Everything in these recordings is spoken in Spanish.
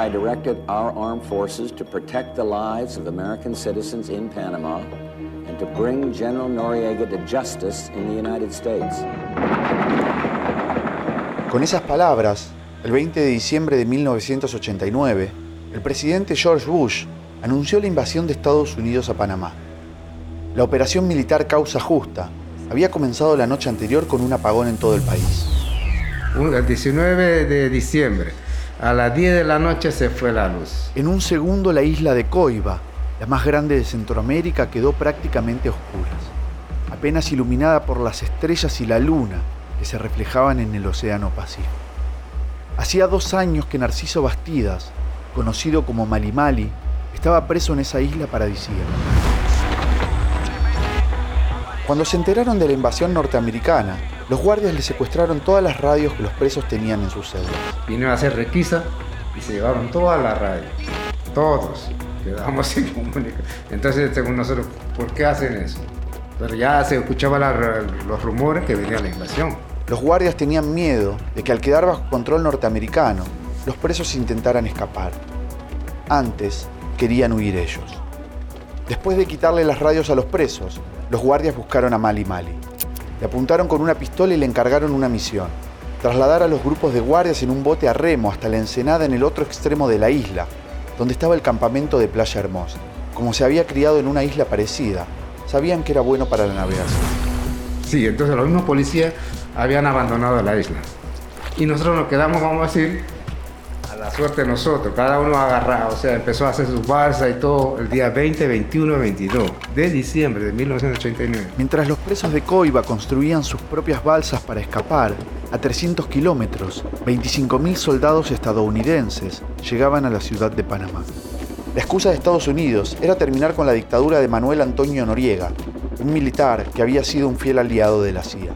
I directed our armed forces to protect the lives of American citizens in Panama and to bring General Noriega to justice in the United States. Con esas palabras, el 20 de diciembre de 1989, el presidente George Bush anunció la invasión de Estados Unidos a Panamá. La operación militar Causa Justa había comenzado la noche anterior con un apagón en todo el país. El 19 de diciembre, a las 10 de la noche se fue la luz. En un segundo la isla de Coiba, la más grande de Centroamérica, quedó prácticamente a oscuras, apenas iluminada por las estrellas y la luna que se reflejaban en el Océano Pacífico. Hacía dos años que Narciso Bastidas, conocido como Malimali, estaba preso en esa isla paradisíaca. Cuando se enteraron de la invasión norteamericana, los guardias le secuestraron todas las radios que los presos tenían en sus celdas. Vinieron a hacer requisa y se llevaron todas las radios. Todos. Quedamos sin comunicación. Entonces, según nosotros, ¿por qué hacen eso? Pero ya se escuchaban los rumores que venía la invasión. Los guardias tenían miedo de que al quedar bajo control norteamericano, los presos intentaran escapar. Antes, querían huir ellos. Después de quitarle las radios a los presos, los guardias buscaron a Mali Mali. Le apuntaron con una pistola y le encargaron una misión. Trasladar a los grupos de guardias en un bote a remo hasta la ensenada en el otro extremo de la isla, donde estaba el campamento de Playa Hermosa. Como se había criado en una isla parecida, sabían que era bueno para la navegación. Sí, entonces los mismos policías habían abandonado la isla. Y nosotros nos quedamos, vamos a decir, la suerte de nosotros, cada uno agarrado, o sea, empezó a hacer su balsa y todo el día 20, 21 22 de diciembre de 1989. Mientras los presos de Coiba construían sus propias balsas para escapar, a 300 kilómetros, 25.000 soldados estadounidenses llegaban a la ciudad de Panamá. La excusa de Estados Unidos era terminar con la dictadura de Manuel Antonio Noriega, un militar que había sido un fiel aliado de la CIA.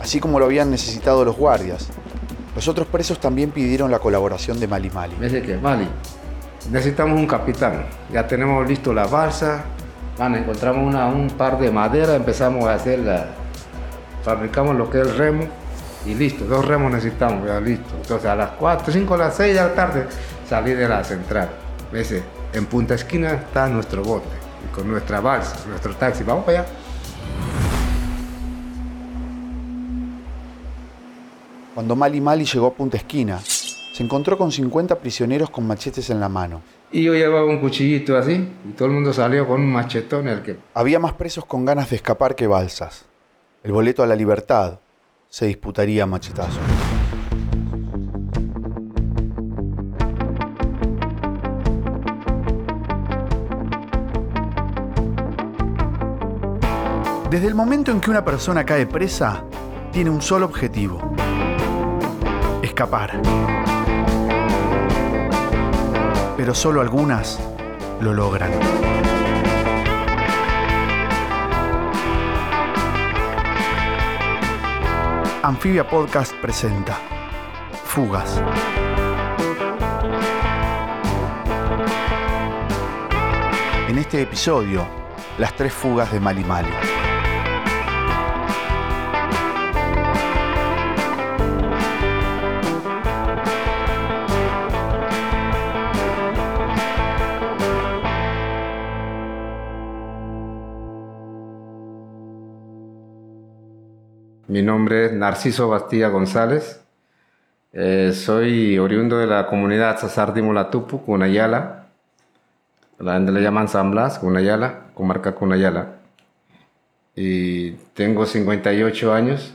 Así como lo habían necesitado los guardias, los otros presos también pidieron la colaboración de Mali Mali. Me dice que Mali, necesitamos un capitán. Ya tenemos listo la balsa, encontramos un par de madera, empezamos a hacer la, fabricamos lo que es el remo y listo, dos remos necesitamos, ya listo. Entonces a las 4, 5, a las 6 de la tarde salí de la central. Me dice, en Punta Esquina está nuestro bote, con nuestra balsa, nuestro taxi, vamos para allá. Cuando Mali Mali llegó a Punta Esquina, se encontró con 50 prisioneros con machetes en la mano. Y yo llevaba un cuchillito así, y todo el mundo salió con un machetón el que... Había más presos con ganas de escapar que balsas. El boleto a la libertad se disputaría a machetazos. Desde el momento en que una persona cae presa, tiene un solo objetivo Pero solo algunas lo logran. Anfibia Podcast presenta Fugas. En este episodio, las tres fugas de Mali Mali. Mi nombre es Narciso Bastilla González. Eh, soy oriundo de la comunidad Sasardi Mulatupu, Cunayala. La gente le llaman San Blas, Cunayala, comarca Cunayala. Y tengo 58 años.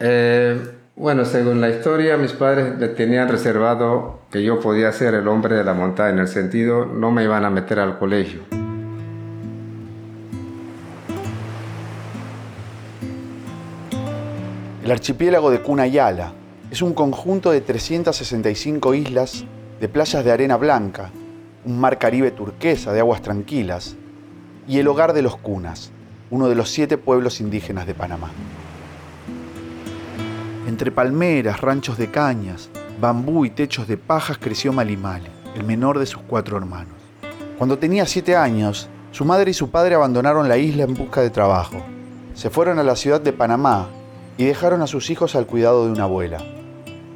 Eh, bueno, según la historia, mis padres me tenían reservado que yo podía ser el hombre de la montaña, en el sentido no me iban a meter al colegio. El archipiélago de Cunayala es un conjunto de 365 islas de playas de arena blanca, un mar Caribe turquesa de aguas tranquilas y el hogar de los Cunas, uno de los siete pueblos indígenas de Panamá. Entre palmeras, ranchos de cañas, bambú y techos de pajas creció Malimali, el menor de sus cuatro hermanos. Cuando tenía siete años, su madre y su padre abandonaron la isla en busca de trabajo. Se fueron a la ciudad de Panamá y dejaron a sus hijos al cuidado de una abuela.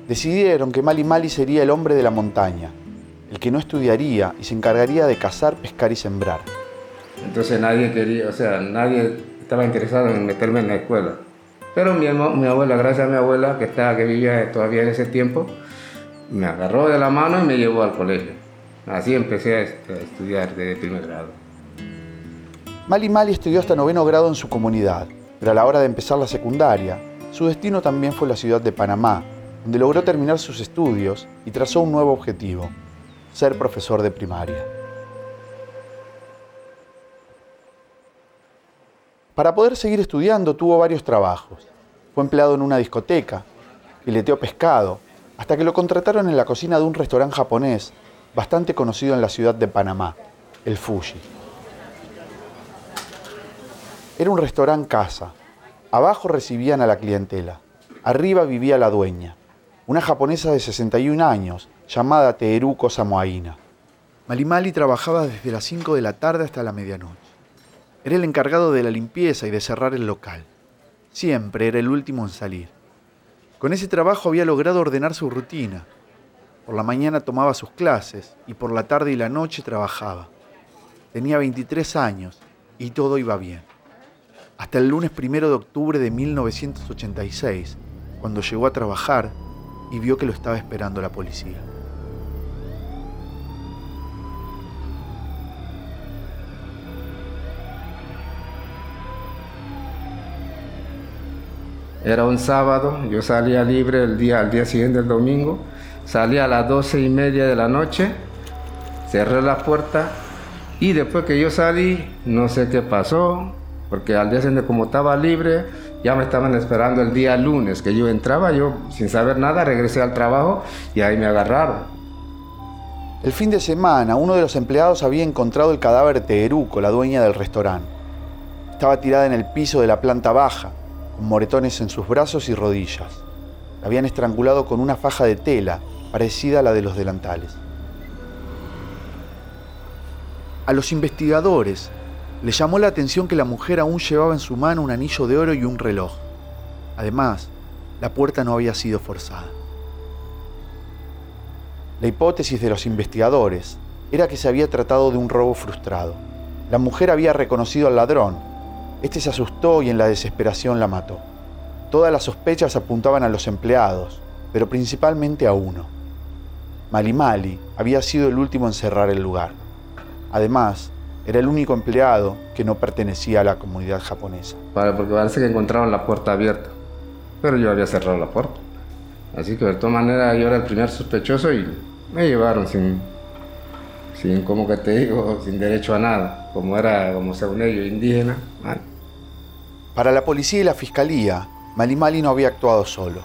Decidieron que Mali Mali sería el hombre de la montaña, el que no estudiaría y se encargaría de cazar, pescar y sembrar. Entonces nadie quería, o sea, nadie estaba interesado en meterme en la escuela. Pero mi, mi abuela, gracias a mi abuela que, estaba, que vivía todavía en ese tiempo, me agarró de la mano y me llevó al colegio. Así empecé a, estudiar desde primer grado. Mali Mali estudió hasta noveno grado en su comunidad, pero a la hora de empezar la secundaria, su destino también fue la ciudad de Panamá, donde logró terminar sus estudios y trazó un nuevo objetivo, ser profesor de primaria. Para poder seguir estudiando tuvo varios trabajos. Fue empleado en una discoteca, fileteó pescado, hasta que lo contrataron en la cocina de un restaurante japonés bastante conocido en la ciudad de Panamá, el Fuji. Era un restaurante casa. Abajo recibían a la clientela. Arriba vivía la dueña, una japonesa de 61 años llamada Teeruko Samoaina. Malimali trabajaba desde las 5 de la tarde hasta la medianoche. Era el encargado de la limpieza y de cerrar el local. Siempre era el último en salir. Con ese trabajo había logrado ordenar su rutina. Por la mañana tomaba sus clases y por la tarde y la noche trabajaba. Tenía 23 años y todo iba bien. Hasta el lunes primero de octubre de 1986, cuando llegó a trabajar y vio que lo estaba esperando la policía. Era un sábado, yo salía libre el día, al día siguiente, el domingo. Salía a las doce y media de la noche, cerré la puerta y después que yo salí, no sé qué pasó, porque al día siguiente como estaba libre, ya me estaban esperando el día lunes, que yo entraba, yo sin saber nada, regresé al trabajo y ahí me agarraron. El fin de semana, uno de los empleados había encontrado el cadáver de Eruco, la dueña del restaurante. Estaba tirada en el piso de la planta baja, con moretones en sus brazos y rodillas. La habían estrangulado con una faja de tela parecida a la de los delantales. A los investigadores les llamó la atención que la mujer aún llevaba en su mano un anillo de oro y un reloj. Además, la puerta no había sido forzada. La hipótesis de los investigadores era que se había tratado de un robo frustrado. La mujer había reconocido al ladrón. Este se asustó y en la desesperación la mató. Todas las sospechas apuntaban a los empleados, pero principalmente a uno. Malimali había sido el último en cerrar el lugar. Además, era el único empleado que no pertenecía a la comunidad japonesa. Porque parece que encontraron la puerta abierta, pero yo había cerrado la puerta. Así que de todas maneras yo era el primer sospechoso y me llevaron sin, sin como que te digo, sin derecho a nada, como era, como según ellos, indígena. Para la policía y la fiscalía, Malimali no había actuado solo.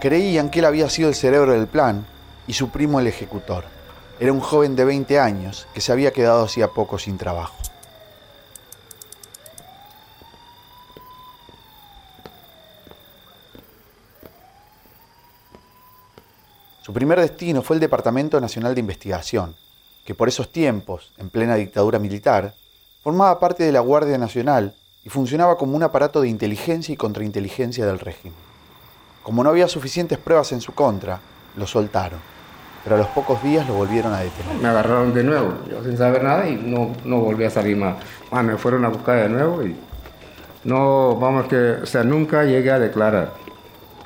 Creían que él había sido el cerebro del plan y su primo el ejecutor. Era un joven de 20 años que se había quedado hacía poco sin trabajo. Su primer destino fue el Departamento Nacional de Investigación, que por esos tiempos, en plena dictadura militar, formaba parte de la Guardia Nacional y funcionaba como un aparato de inteligencia y contrainteligencia del régimen. Como no había suficientes pruebas en su contra, lo soltaron pero a los pocos días lo volvieron a detener. Me agarraron de nuevo, yo sin saber nada y no, no volví a salir más. Ah, me fueron a buscar de nuevo y no, vamos que, sea, nunca llegué a declarar.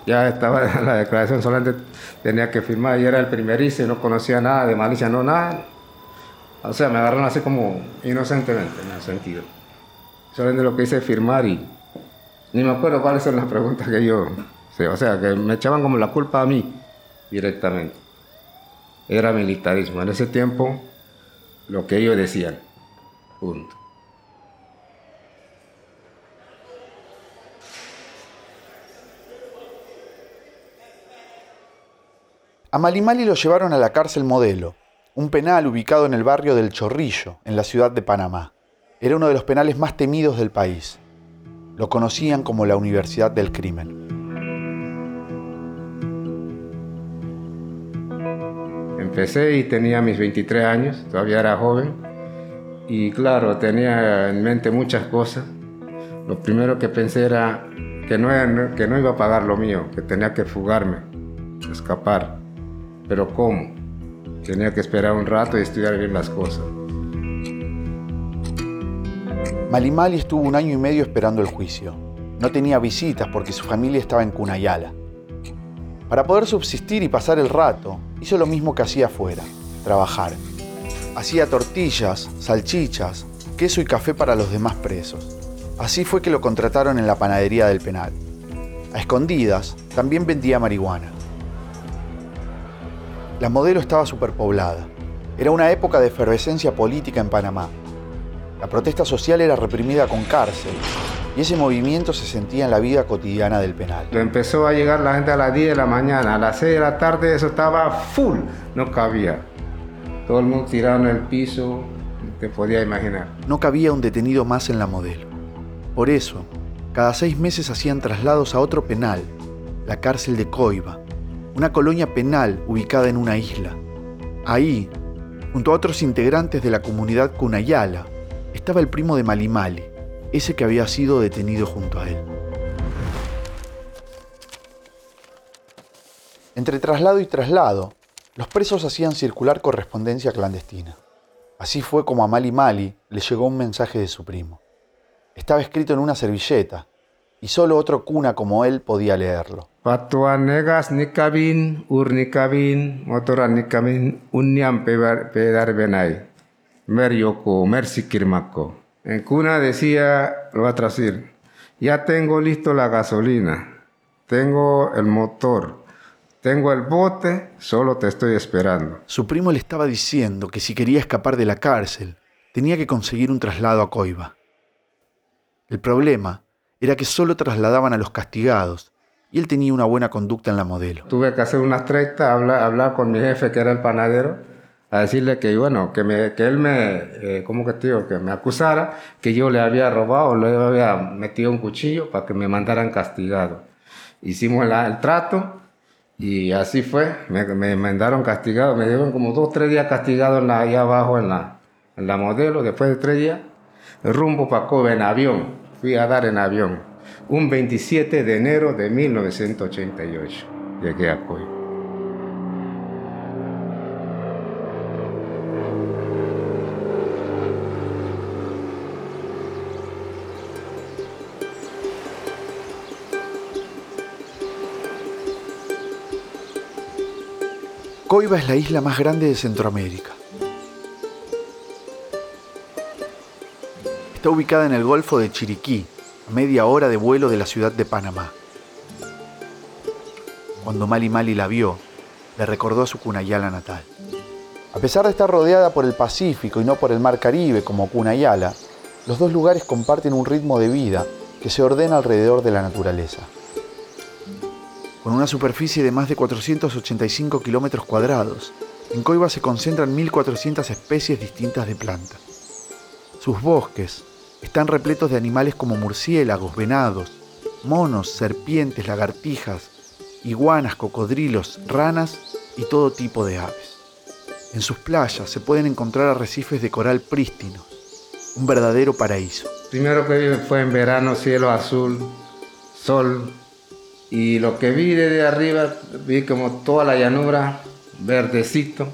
Ya estaba la declaración, solamente tenía que firmar y era el primerizo y no conocía nada de malicia, no nada. O sea, me agarraron así como inocentemente en el sentido. Solamente lo que hice firmar y ni me acuerdo cuáles son las preguntas que yo, o sea, que me echaban como la culpa a mí directamente era militarismo. En ese tiempo, lo que ellos decían. Punto. A Malimali lo llevaron a la cárcel Modelo, un penal ubicado en el barrio del Chorrillo, en la ciudad de Panamá. Era uno de los penales más temidos del país. Lo conocían como la Universidad del Crimen. Empecé y tenía mis 23 años, todavía era joven. Y claro, tenía en mente muchas cosas. Lo primero que pensé era que no, que no iba a pagar lo mío, que tenía que fugarme, escapar. Pero ¿cómo? Tenía que esperar un rato y estudiar bien las cosas. Malimali estuvo un año y medio esperando el juicio. No tenía visitas porque su familia estaba en Cunayala. Para poder subsistir y pasar el rato, hizo lo mismo que hacía afuera, trabajar. Hacía tortillas, salchichas, queso y café para los demás presos. Así fue que lo contrataron en la panadería del penal. A escondidas, también vendía marihuana. La modelo estaba superpoblada. Era una época de efervescencia política en Panamá. La protesta social era reprimida con cárcel y ese movimiento se sentía en la vida cotidiana del penal. Empezó a llegar la gente a las 10 de la mañana, a las 6 de la tarde eso estaba full, no cabía. Todo el mundo tirado en el piso, te podía imaginar. No cabía un detenido más en la modelo. Por eso, cada seis meses hacían traslados a otro penal, la cárcel de Coiba, una colonia penal ubicada en una isla. Ahí, junto a otros integrantes de la comunidad Cunayala, estaba el primo de Malimali, ese que había sido detenido junto a él. Entre traslado y traslado, los presos hacían circular correspondencia clandestina. Así fue como a Mali Mali le llegó un mensaje de su primo. Estaba escrito en una servilleta, y solo otro cuna como él podía leerlo. En cuna decía, lo va a traducir, ya tengo listo la gasolina, tengo el motor, tengo el bote, solo te estoy esperando. Su primo le estaba diciendo que si quería escapar de la cárcel, tenía que conseguir un traslado a Coiba. El problema era que solo trasladaban a los castigados y él tenía una buena conducta en la modelo. Tuve que hacer unas treinta, hablar, hablar con mi jefe que era el panadero, a decirle que bueno, que, me, que él me, eh, ¿cómo que? Que me acusara que yo le había robado, le había metido un cuchillo para que me mandaran castigado. Hicimos el trato y así fue, me, me mandaron castigado, me dieron como dos, tres días castigado ahí abajo en la, en la modelo, después de tres días, rumbo para Kobe en avión fui a dar en avión un 27 de enero de 1988. Llegué a Coy. Coiba es la isla más grande de Centroamérica. Está ubicada en el Golfo de Chiriquí, a media hora de vuelo de la ciudad de Panamá. Cuando Mali Mali la vio, le recordó a su Cunayala natal. A pesar de estar rodeada por el Pacífico y no por el Mar Caribe como Cunayala, los dos lugares comparten un ritmo de vida que se ordena alrededor de la naturaleza. Con una superficie de más de 485 kilómetros cuadrados, en Coiba se concentran 1.400 especies distintas de plantas. Sus bosques, están repletos de animales como murciélagos, venados, monos, serpientes, lagartijas, iguanas, cocodrilos, ranas y todo tipo de aves. En sus playas se pueden encontrar arrecifes de coral prístinos, un verdadero paraíso. Primero que fue en verano, cielo azul, sol, y lo que vi desde arriba, vi como toda la llanura, verdecito,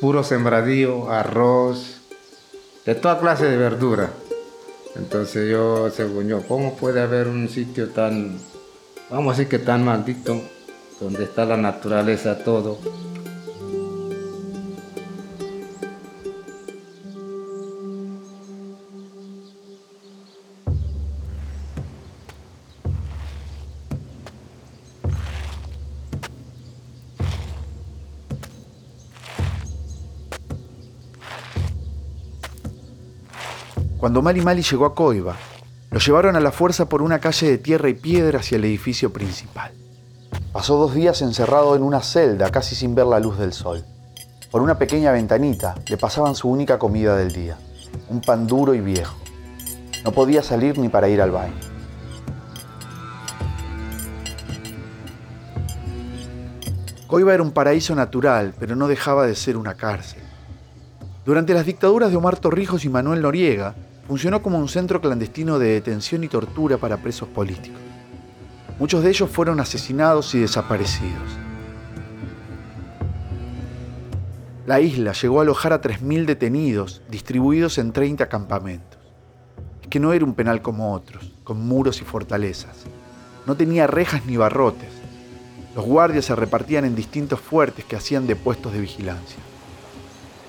puro sembradío, arroz, de toda clase de verdura. Entonces yo, según yo, ¿cómo puede haber un sitio tan, vamos a decir que tan maldito, donde está la naturaleza todo? Cuando Mali Mali llegó a Coiba, lo llevaron a la fuerza por una calle de tierra y piedra hacia el edificio principal. Pasó dos días encerrado en una celda casi sin ver la luz del sol. Por una pequeña ventanita le pasaban su única comida del día, un pan duro y viejo. No podía salir ni para ir al baño. Coiba era un paraíso natural, pero no dejaba de ser una cárcel. Durante las dictaduras de Omar Torrijos y Manuel Noriega, funcionó como un centro clandestino de detención y tortura para presos políticos. Muchos de ellos fueron asesinados y desaparecidos. La isla llegó a alojar a 3.000 detenidos distribuidos en 30 campamentos. Es que no era un penal como otros, con muros y fortalezas. No tenía rejas ni barrotes. Los guardias se repartían en distintos fuertes que hacían de puestos de vigilancia.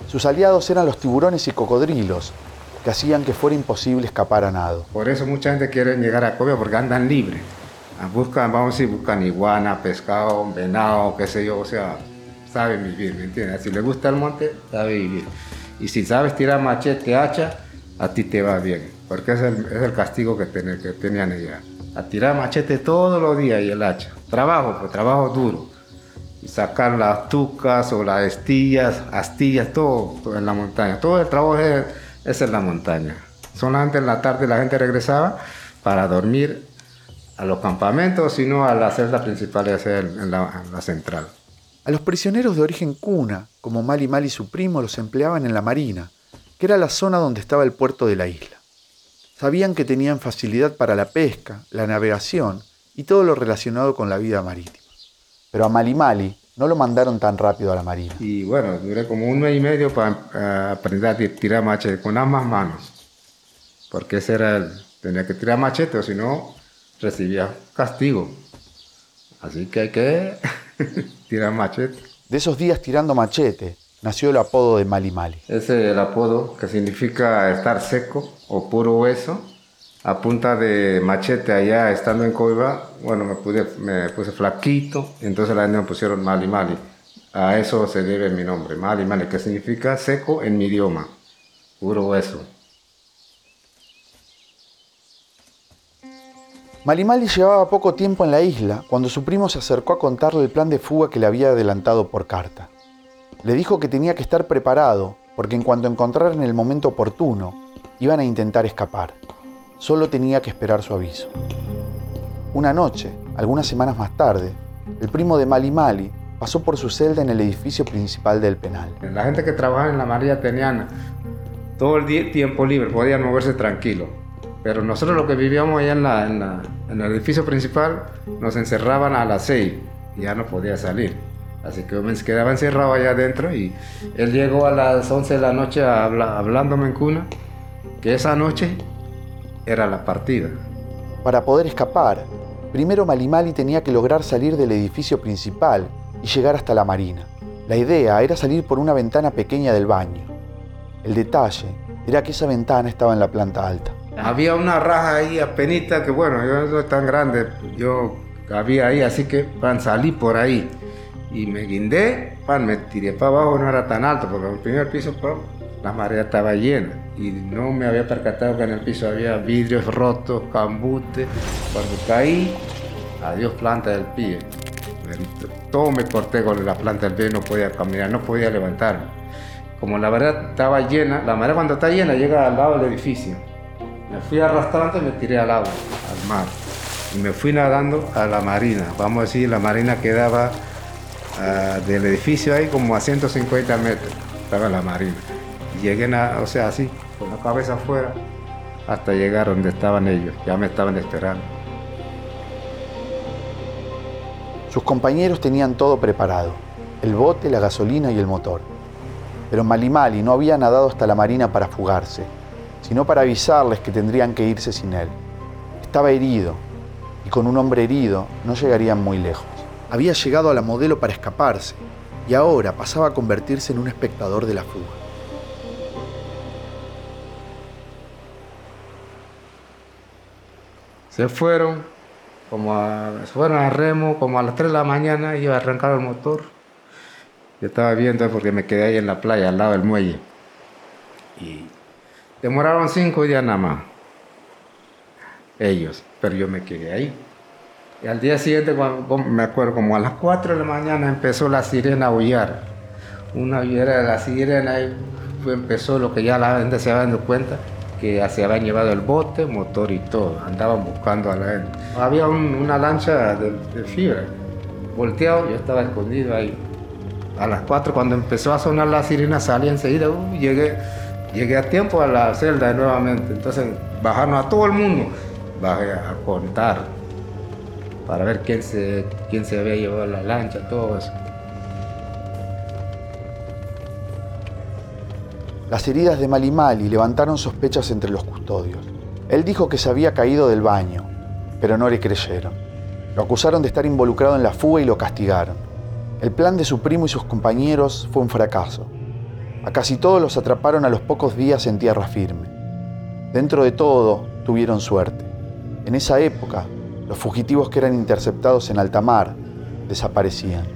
Sus aliados eran los tiburones y cocodrilos, que hacían que fuera imposible escapar a nado. Por eso mucha gente quiere llegar a Cobia porque andan libres. Ah, buscan, vamos a decir, buscan iguana, pescado, venado, qué sé yo, o sea, saben vivir, ¿me entiendes? Si le gusta el monte, sabe vivir. Y si sabes tirar machete, hacha, a ti te va bien, porque es el, es el castigo que, ten, que tenían allá. A tirar machete todos los días y el hacha. Trabajo, pues trabajo duro. Y sacar las tucas o las astillas, astillas, todo, todo en la montaña. Todo el trabajo es, es en la montaña. Solamente en la tarde la gente regresaba para dormir a los campamentos, sino a la celda principal, en la central. A los prisioneros de origen cuna, como Mali Mali y su primo, los empleaban en la marina, que era la zona donde estaba el puerto de la isla. Sabían que tenían facilidad para la pesca, la navegación y todo lo relacionado con la vida marítima. Pero a Mali Mali no lo mandaron tan rápido a la marina. Y bueno, duré como un mes y medio para uh, aprender a tirar machete con ambas manos. Porque ese era el, tenía que tirar machete o si no recibía castigo. Así que hay que tirar machete. De esos días tirando machete nació el apodo de Mali Mali. Ese es el apodo que significa estar seco o puro hueso. A punta de machete allá, estando en Coiba, bueno, me, pude, me puse flaquito, entonces la gente me pusieron Mali Mali. A eso se debe mi nombre, Mali, que significa seco en mi idioma, puro hueso. Malimali llevaba poco tiempo en la isla cuando su primo se acercó a contarle el plan de fuga que le había adelantado por carta. Le dijo que tenía que estar preparado porque en cuanto encontraran el momento oportuno, iban a intentar escapar. Solo tenía que esperar su aviso. Una noche, algunas semanas más tarde, el primo de Mali Mali pasó por su celda en el edificio principal del penal. La gente que trabajaba en la María tenían todo el tiempo libre, podían moverse tranquilo. Pero nosotros lo que vivíamos allá en, el edificio principal, nos encerraban a las 6 y ya no podía salir. Así que me quedaba encerrado allá adentro y él llegó a las 11 de la noche hablándome en cuna que esa noche era la partida. Para poder escapar, primero Malimali tenía que lograr salir del edificio principal y llegar hasta la marina. La idea era salir por una ventana pequeña del baño. El detalle era que esa ventana estaba en la planta alta. Había una raja ahí apenita que bueno, yo no soy tan grande, yo había ahí, así que pan, salí por ahí y me guindé, pan, me tiré para abajo, no era tan alto, porque en el primer piso pan, la marea estaba llena y no me había percatado que en el piso había vidrios rotos, cambute. Cuando caí, adiós planta del pie. Todo me corté con la planta del pie, no podía caminar, no podía levantarme. Como la marea estaba llena, la marea cuando está llena llega al lado del edificio me fui arrastrando y me tiré al agua, al mar. Y me fui nadando a la marina. Vamos a decir, la marina quedaba uh, del edificio ahí como a 150 metros. Estaba la marina. Llegué, a, o sea, así, con la cabeza afuera, hasta llegar donde estaban ellos. Ya me estaban esperando. Sus compañeros tenían todo preparado. El bote, la gasolina y el motor. Pero Malimali no había nadado hasta la marina para fugarse sino para avisarles que tendrían que irse sin él. Estaba herido, y con un hombre herido no llegarían muy lejos. Había llegado a la modelo para escaparse, y ahora pasaba a convertirse en un espectador de la fuga. Se fueron, como a, se fueron a remo, como a las 3 de la mañana, iba a el motor. Yo estaba viendo porque me quedé ahí en la playa, al lado del muelle. Y Demoraron cinco días nada más. Ellos, pero yo me quedé ahí. Y al día siguiente, me acuerdo, como a las 4 de la mañana empezó la sirena a aullar. Una aullera de la sirena y empezó lo que ya la gente se había dado cuenta, que se habían llevado el bote, motor y todo. Andaban buscando a la gente. Había un, una lancha de, de, fibra. Volteado, yo estaba escondido ahí. A las 4 cuando empezó a sonar la sirena salí enseguida, uh, llegué Llegué a tiempo a la celda nuevamente, entonces bajaron a todo el mundo, bajé a contar para ver quién se, quién se había llevado la lancha, todo eso. Las heridas de Malimali levantaron sospechas entre los custodios. Él dijo que se había caído del baño, pero no le creyeron. Lo acusaron de estar involucrado en la fuga y lo castigaron. El plan de su primo y sus compañeros fue un fracaso. A casi todos los atraparon a los pocos días en tierra firme. Dentro de todo, tuvieron suerte. En esa época, los fugitivos que eran interceptados en alta mar desaparecían.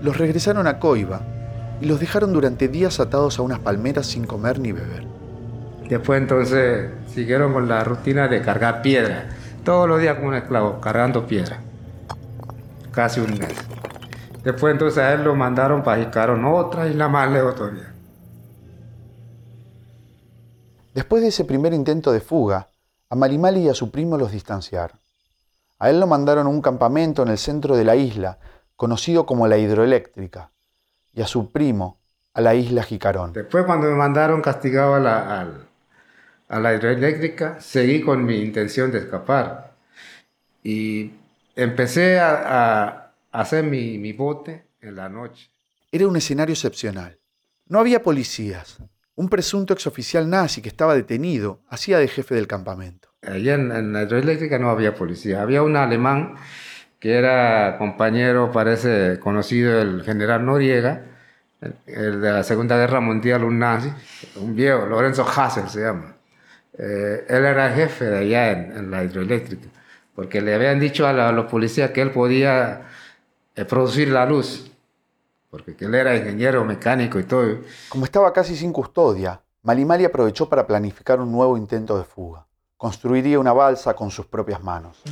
Los regresaron a Coiba y los dejaron durante días atados a unas palmeras sin comer ni beber. Después entonces siguieron con la rutina de cargar piedra. Todos los días como un esclavo, cargando piedra. Casi un mes. Después entonces a él lo mandaron para Jicaron, otra isla más lejos todavía. Después de ese primer intento de fuga, a Malimali y a su primo los distanciaron. A él lo mandaron a un campamento en el centro de la isla, conocido como la hidroeléctrica, y a su primo a la isla Jicarón. Después cuando me mandaron castigado a la, a la hidroeléctrica, seguí con mi intención de escapar. Y empecé a, a hacer mi, mi bote en la noche. Era un escenario excepcional. No había policías, un presunto exoficial nazi que estaba detenido hacía de jefe del campamento. Allá en, la hidroeléctrica no había policía, había un alemán que era compañero, parece conocido, del general Noriega, el, de la Segunda Guerra Mundial, un nazi, un viejo, Lorenzo Hassel se llama. Eh, él era jefe de allá en, la hidroeléctrica, porque le habían dicho a, los policías que él podía eh, producir la luz porque él era ingeniero mecánico y todo. Como estaba casi sin custodia, Malimali aprovechó para planificar un nuevo intento de fuga. Construiría una balsa con sus propias manos.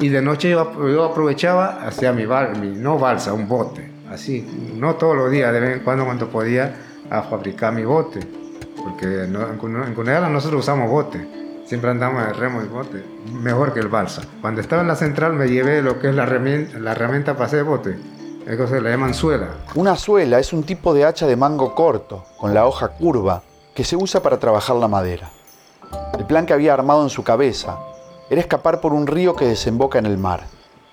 Y de noche yo, aprovechaba, hacía mi, mi, no balsa, un bote, así, no todos los días, de vez en cuando cuando podía, a fabricar mi bote, porque en, en nosotros usamos bote siempre andamos de remo y bote, mejor que el balsa. Cuando estaba en la central me llevé lo que es la herramienta, la herramienta para hacer bote. Eso se le llaman suela. Una suela es un tipo de hacha de mango corto, con la hoja curva, que se usa para trabajar la madera. El plan que había armado en su cabeza era escapar por un río que desemboca en el mar.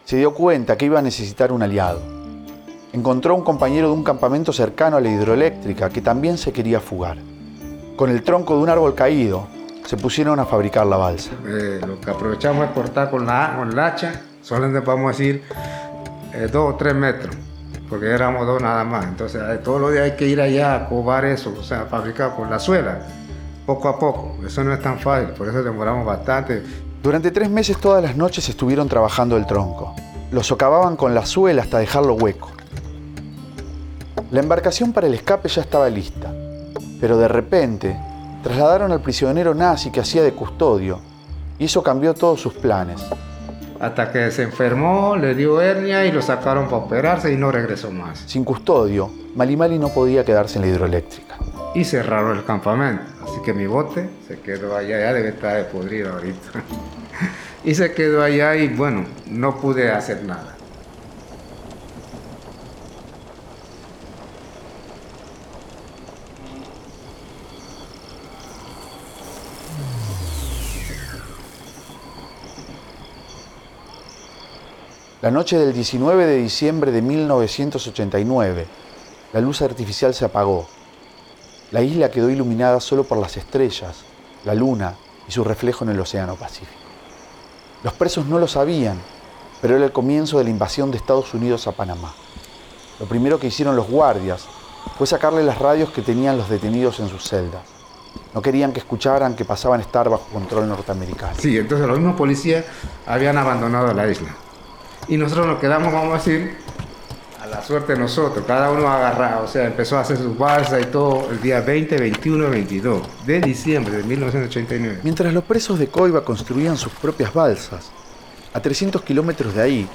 Se dio cuenta que iba a necesitar un aliado. Encontró a un compañero de un campamento cercano a la hidroeléctrica que también se quería fugar. Con el tronco de un árbol caído, se pusieron a fabricar la balsa. Eh, lo que aprovechamos es cortar con la, con el hacha, solamente podemos decir eh, dos o tres metros, porque éramos dos nada más. Entonces, eh, todos los días hay que ir allá a cobar eso, o sea, fabricar con la suela, poco a poco. Eso no es tan fácil, por eso demoramos bastante. Durante tres meses todas las noches estuvieron trabajando el tronco. Lo socavaban con la suela hasta dejarlo hueco. La embarcación para el escape ya estaba lista, pero de repente trasladaron al prisionero nazi que hacía de custodio, y eso cambió todos sus planes. Hasta que se enfermó, le dio hernia y lo sacaron para operarse y no regresó más. Sin custodio, Malimali no podía quedarse en la hidroeléctrica. Y cerraron el campamento, así que mi bote se quedó allá, ya debe estar de podrido ahorita. y se quedó allá y bueno, no pude hacer nada. La noche del 19 de diciembre de 1989, la luz artificial se apagó. La isla quedó iluminada solo por las estrellas, la luna y su reflejo en el Océano Pacífico. Los presos no lo sabían, pero era el comienzo de la invasión de Estados Unidos a Panamá. Lo primero que hicieron los guardias fue sacarle las radios que tenían los detenidos en sus celdas. No querían que escucharan que pasaban a estar bajo control norteamericano. Sí, entonces los mismos policías habían abandonado la isla y nosotros nos quedamos, vamos a decir, la suerte de nosotros, cada uno agarrado, o sea, empezó a hacer sus balsas y todo el día 20, 21, 22 de diciembre de 1989. Mientras los presos de Coiba construían sus propias balsas, a 300 kilómetros de ahí,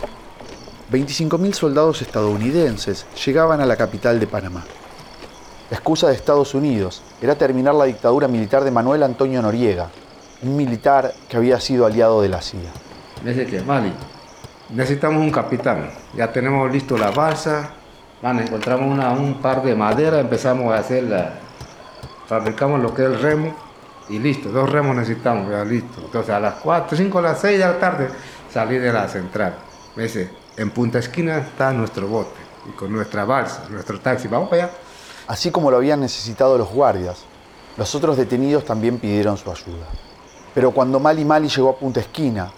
25.000 soldados estadounidenses llegaban a la capital de Panamá. La excusa de Estados Unidos era terminar la dictadura militar de Manuel Antonio Noriega, un militar que había sido aliado de la CIA. Desde que Mali necesitamos un capitán. Ya tenemos listo la balsa, bueno, encontramos una, un par de madera, empezamos a hacer la, fabricamos lo que es el remo y listo, dos remos necesitamos, ya listo. Entonces a las 4, 5, a las 6 de la tarde salí de la central. Me dice, en Punta Esquina está nuestro bote y con nuestra balsa, nuestro taxi, vamos para allá. Así como lo habían necesitado los guardias, los otros detenidos también pidieron su ayuda. Pero cuando Mali Mali llegó a Punta Esquina,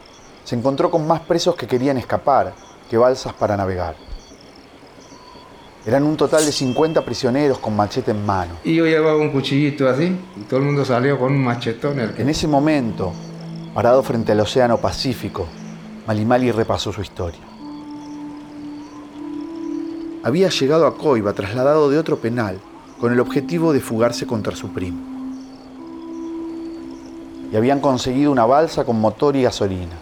se encontró con más presos que querían escapar que balsas para navegar. Eran un total de 50 prisioneros con machete en mano. Y yo llevaba un cuchillito así y todo el mundo salió con un machetón. El. En ese momento, parado frente al Océano Pacífico, Mali Mali repasó su historia. Había llegado a Coiba trasladado de otro penal con el objetivo de fugarse contra su primo. Y habían conseguido una balsa con motor y gasolina.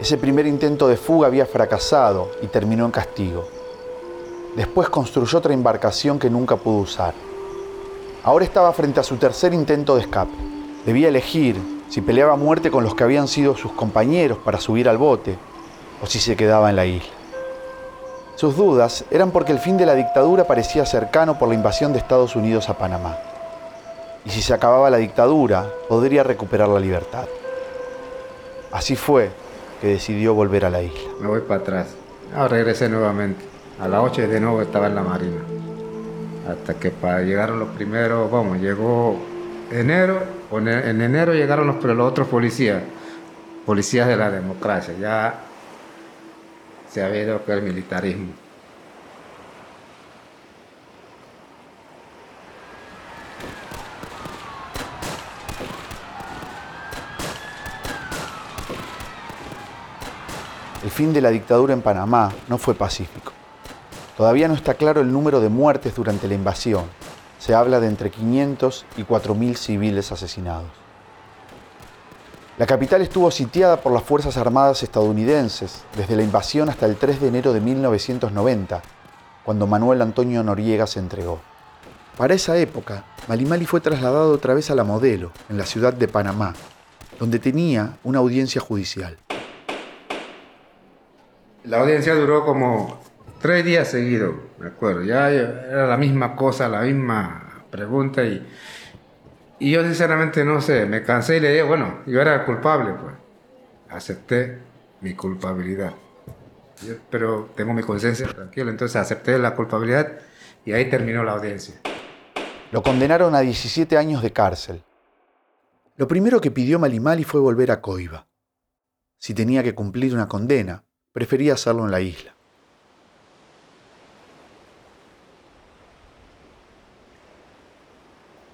Ese primer intento de fuga había fracasado y terminó en castigo. Después construyó otra embarcación que nunca pudo usar. Ahora estaba frente a su tercer intento de escape. Debía elegir si peleaba muerte con los que habían sido sus compañeros para subir al bote o si se quedaba en la isla. Sus dudas eran porque el fin de la dictadura parecía cercano por la invasión de Estados Unidos a Panamá. Y si se acababa la dictadura, podría recuperar la libertad. Así fue que decidió volver a la isla. Me voy para atrás. Ahora regresé nuevamente. A las 8 de nuevo estaba en la marina. Hasta que para llegaron los primeros, vamos, llegó enero, en enero llegaron los, otros policías, policías de la democracia. Ya se había ido el militarismo. El fin de la dictadura en Panamá no fue pacífico. Todavía no está claro el número de muertes durante la invasión. Se habla de entre 500 y 4.000 civiles asesinados. La capital estuvo sitiada por las Fuerzas Armadas estadounidenses desde la invasión hasta el 3 de enero de 1990, cuando Manuel Antonio Noriega se entregó. Para esa época, Malimali fue trasladado otra vez a la Modelo, en la ciudad de Panamá, donde tenía una audiencia judicial. La audiencia duró como tres días seguidos, me acuerdo. Ya era la misma cosa, la misma pregunta y, y yo sinceramente no sé, me cansé y le dije, bueno, yo era culpable, pues. Acepté mi culpabilidad. pero tengo mi conciencia tranquila, entonces acepté la culpabilidad y ahí terminó la audiencia. Lo condenaron a 17 años de cárcel. Lo primero que pidió Malimali fue volver a Coiba. Si tenía que cumplir una condena, prefería hacerlo en la isla.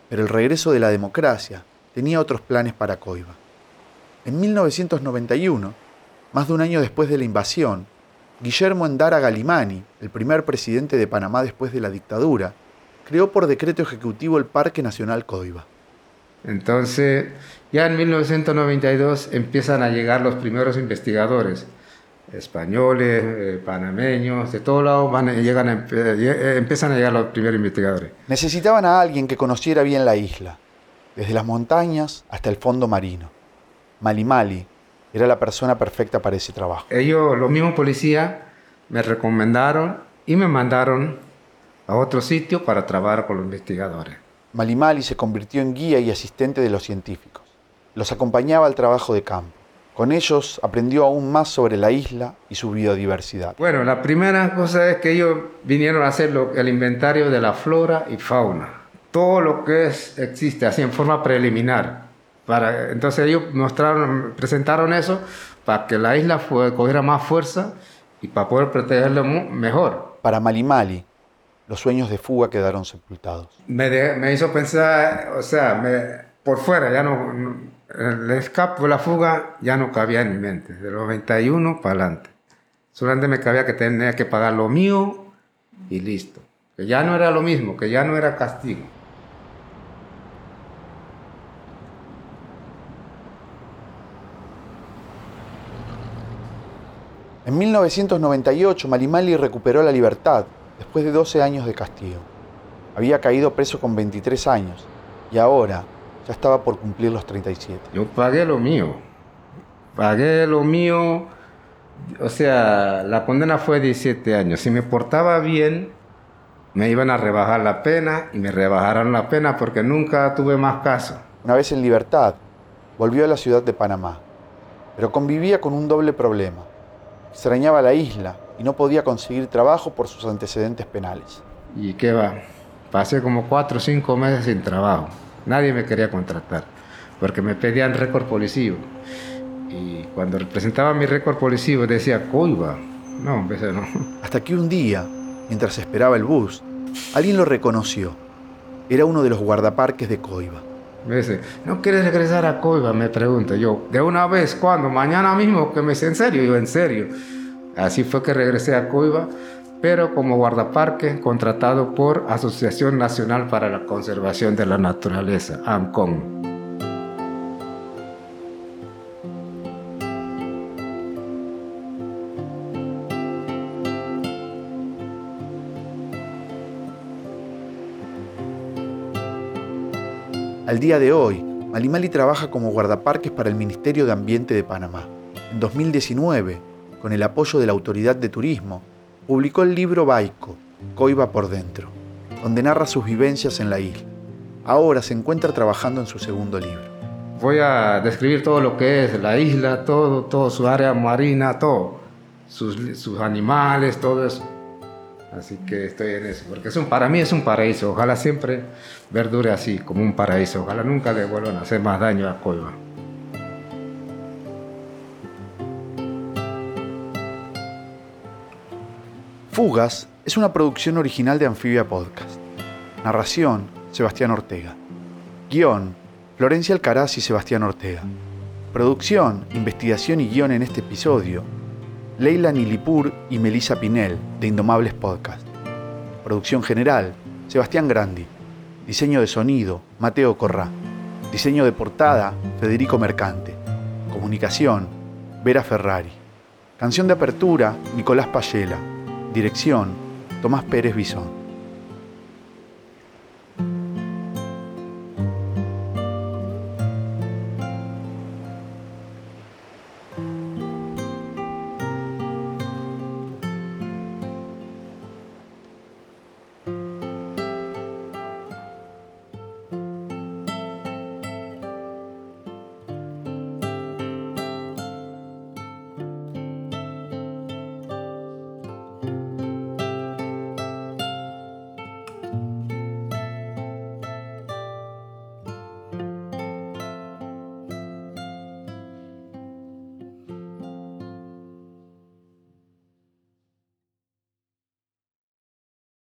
Pero el regreso de la democracia tenía otros planes para Coiba. En 1991, más de un año después de la invasión, Guillermo Endara Galimani, el primer presidente de Panamá después de la dictadura, creó por decreto ejecutivo el Parque Nacional Coiba. Entonces, ya en 1992 empiezan a llegar los primeros investigadores, españoles, eh, panameños, de todos lados van, llegan eh, empiezan a llegar los primeros investigadores. Necesitaban a alguien que conociera bien la isla, desde las montañas hasta el fondo marino. Mali Mali era la persona perfecta para ese trabajo. Ellos, los mismos policías, me recomendaron y me mandaron a otro sitio para trabajar con los investigadores. Mali Mali se convirtió en guía y asistente de los científicos. Los acompañaba al trabajo de campo. Con ellos aprendió aún más sobre la isla y su biodiversidad. Bueno, la primera cosa es que ellos vinieron a hacer el inventario de la flora y fauna. Todo lo que es, existe así en forma preliminar. Para, entonces ellos mostraron, presentaron eso para que la isla fue, cogiera más fuerza y para poder protegerla mejor. Para Malimali, los sueños de fuga quedaron sepultados. Me, me hizo pensar, o sea, me, por fuera ya no el escape o la fuga ya no cabía en mi mente, de los 91 para adelante. Solamente me cabía que tenía que pagar lo mío y listo. Que ya no era lo mismo, que ya no era castigo. En 1998 Malimali recuperó la libertad después de 12 años de castigo. Había caído preso con 23 años y ahora, ya estaba por cumplir los 37. Yo pagué lo mío. Pagué lo mío. O sea, la condena fue 17 años. Si me portaba bien, me iban a rebajar la pena y me rebajaron la pena porque nunca tuve más caso. Una vez en libertad, volvió a la ciudad de Panamá, pero convivía con un doble problema. Extrañaba la isla y no podía conseguir trabajo por sus antecedentes penales. ¿Y qué va? Pasé como cuatro o cinco meses sin trabajo. Nadie me quería contratar porque me pedían récord policivo. Y cuando presentaba mi récord policivo decía Coiba. No, empecé no. Hasta que un día, mientras esperaba el bus, alguien lo reconoció. Era uno de los guardaparques de Coiba. Me dice, ¿no quieres regresar a Coiba? Me pregunta yo. ¿De una vez? ¿Cuándo? Mañana mismo, que me dice, ¿en serio? Yo, en serio. Así fue que regresé a Coiba, pero como guardaparque contratado por Asociación Nacional para la Conservación de la Naturaleza, AMCON. Al día de hoy, Malimali trabaja como guardaparques para el Ministerio de Ambiente de Panamá. En 2019, con el apoyo de la Autoridad de Turismo, publicó el libro Baico, Coiba por Dentro, donde narra sus vivencias en la isla. Ahora se encuentra trabajando en su segundo libro. Voy a describir todo lo que es la isla, todo, todo su área marina, todo, sus, sus animales, todo eso. Así que estoy en eso, porque es un, para mí es un paraíso. Ojalá siempre verdure así, como un paraíso. Ojalá nunca le vuelvan a hacer más daño a Coiba. Fugas es una producción original de Anfibia Podcast. Narración, Sebastián Ortega. Guión, Florencia Alcaraz y Sebastián Ortega. Producción, investigación y guion en este episodio, Leila Nilipur y Melissa Pinel, de Indomables Podcast. Producción general, Sebastián Grandi. Diseño de sonido, Mateo Corrá. Diseño de portada, Federico Mercante. Comunicación, Vera Ferrari. Canción de apertura, Nicolás Payela. Dirección, Tomás Pérez Bisón.